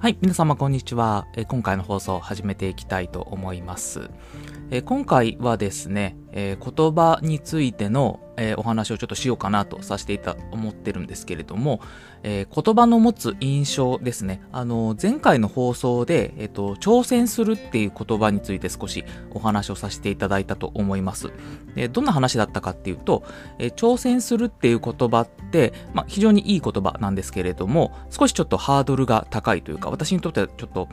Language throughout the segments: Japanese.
はい、皆様こんにちは。今回の放送を始めていきたいと思います。今回はですね、えー言葉についての、えーお話をちょっとしようかなとさせていた思ってるんですけれども、えー言葉の持つ印象ですね。あの前回の放送で、えっと挑戦するっていう言葉について少しお話をさせていただいたと思います。でどんな話だったかっていうと、え挑戦するっていう言葉って、まあ、非常にいい言葉なんですけれども、少しちょっとハードルが高いというか、私にとってはちょっと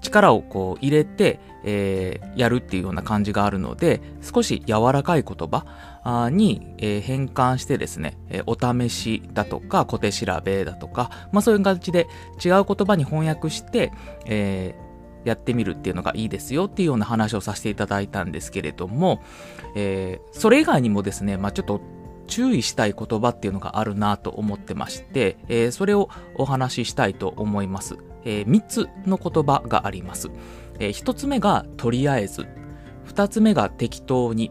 力をこう入れて、えーやるっていうような感じがあるので、少し柔らかい言葉に、えー変換してですね、えーお試しだとか、小手調べだとか、まあそういう感じで違う言葉に翻訳して、えーやってみるっていうのがいいですよっていうような話をさせていただいたんですけれども、えーそれ以外にもですね、まあちょっと注意したい言葉っていうのがあるなと思ってまして、えーそれをお話ししたいと思います。え3つの言葉があります。え1つ目がとりあえず、2つ目が適当に、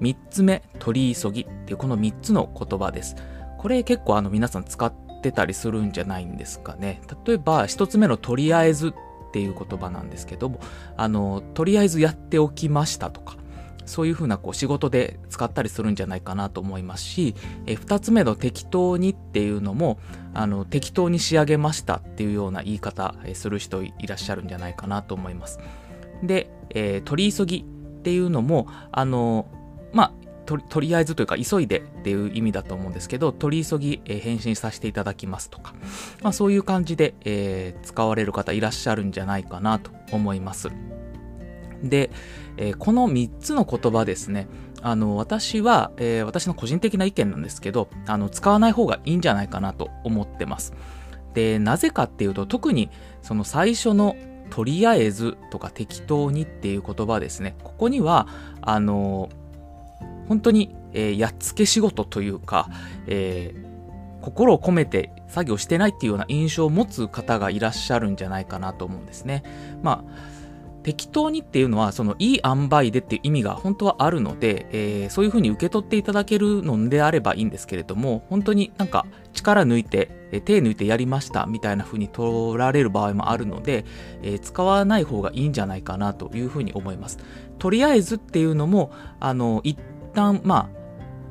3つ目取り急ぎっていうこの3つの言葉です。これ結構あの皆さん使ってたりするんじゃないんですかね。例えば1つ目のとりあえずっていう言葉なんですけども、あの、とりあえずやっておきましたとか、そういうふうなこう仕事で使ったりするんじゃないかなと思いますし、え2つ目の適当にっていうのも、あの、適当に仕上げましたっていうような言い方えする人いらっしゃるんじゃないかなと思います。で、えー取り急ぎっていうのも、あの、まあ、ととりあえずというか急いでっていう意味だと思うんですけど、取り急ぎ、えー返信させていただきますとか、まあ、そういう感じで、えー使われる方いらっしゃるんじゃないかなと思います。で、えーこの3つの言葉ですね、あの、私は、えー私の個人的な意見なんですけど、あの、使わない方がいいんじゃないかなと思ってます。で、なぜかっていうと、特にその最初のとりあえずとか適当にっていう言葉ですね、ここには、あの、本当に、えーやっつけ仕事というか、えー心を込めて作業してないっていうような印象を持つ方がいらっしゃるんじゃないかなと思うんですね。まあ適当にっていうのは、そのいい塩梅でっていう意味が本当はあるので、えーそういうふうに受け取っていただけるのであればいいんですけれども、本当になんか力抜いて、手抜いてやりましたみたいなふうに取られる場合もあるので、えー使わない方がいいんじゃないかなというふうに思います。とりあえずっていうのも、あの、一旦、まあ、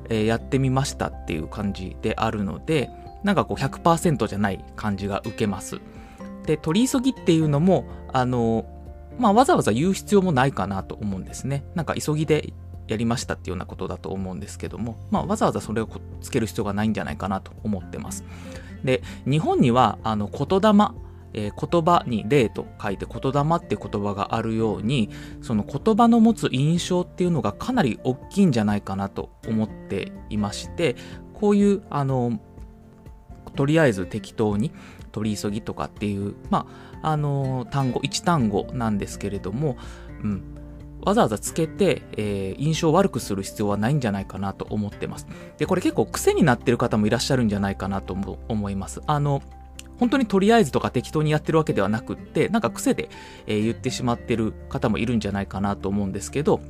えーやってみましたっていう感じであるので、なんかこう100%じゃない感じが受けます。で、取り急ぎっていうのも、あの、まあ、わざわざ言う必要もないかなと思うんですね。なんか急ぎでやりましたっていうようなことだと思うんですけども、まあ、わざわざそれをつける必要がないんじゃないかなと思ってます。で、日本には、あの、言霊、えー言葉に霊と書いて言霊って言葉があるように、その言葉の持つ印象っていうのがかなり大きいんじゃないかなと思っていまして、こういう、あの、とりあえず適当に取り急ぎとかっていう、まあ、あの単語、一単語なんですけれども、うん、わざわざつけて、えー印象を悪くする必要はないんじゃないかなと思ってます。で、これ結構癖になってる方もいらっしゃるんじゃないかなと思います。あの、本当にとりあえずとか適当にやってるわけではなくって、なんか癖で、えー言ってしまってる方もいるんじゃないかなと思うんですけど、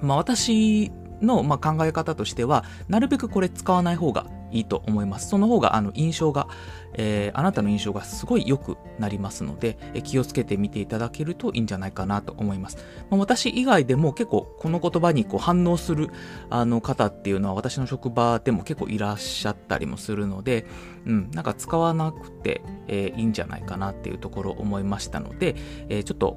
まあ私の、まあ、考え方としては、なるべくこれ使わない方がいいと思います。その方があの印象が、えーあなたの印象がすごい良くなりますので、え気をつけてみていただけるといいんじゃないかなと思います。まあ、私以外でも結構この言葉にこう反応するあの方っていうのは私の職場でも結構いらっしゃったりもするので、うん、なんか使わなくて、えーいいんじゃないかなっていうところを思いましたので、えーちょっと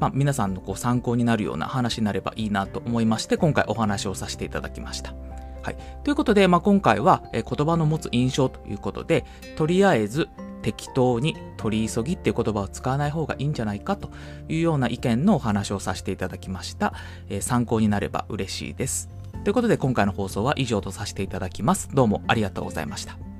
まあ、皆さんのこう参考になるような話になればいいなと思いまして、今回お話をさせていただきました。はい。ということで、まあ、今回は、えー言葉の持つ印象ということで、とりあえず適当に取り急ぎっていう言葉を使わない方がいいんじゃないかというような意見のお話をさせていただきました。えー参考になれば嬉しいです。ということで、今回の放送は以上とさせていただきます。どうもありがとうございました。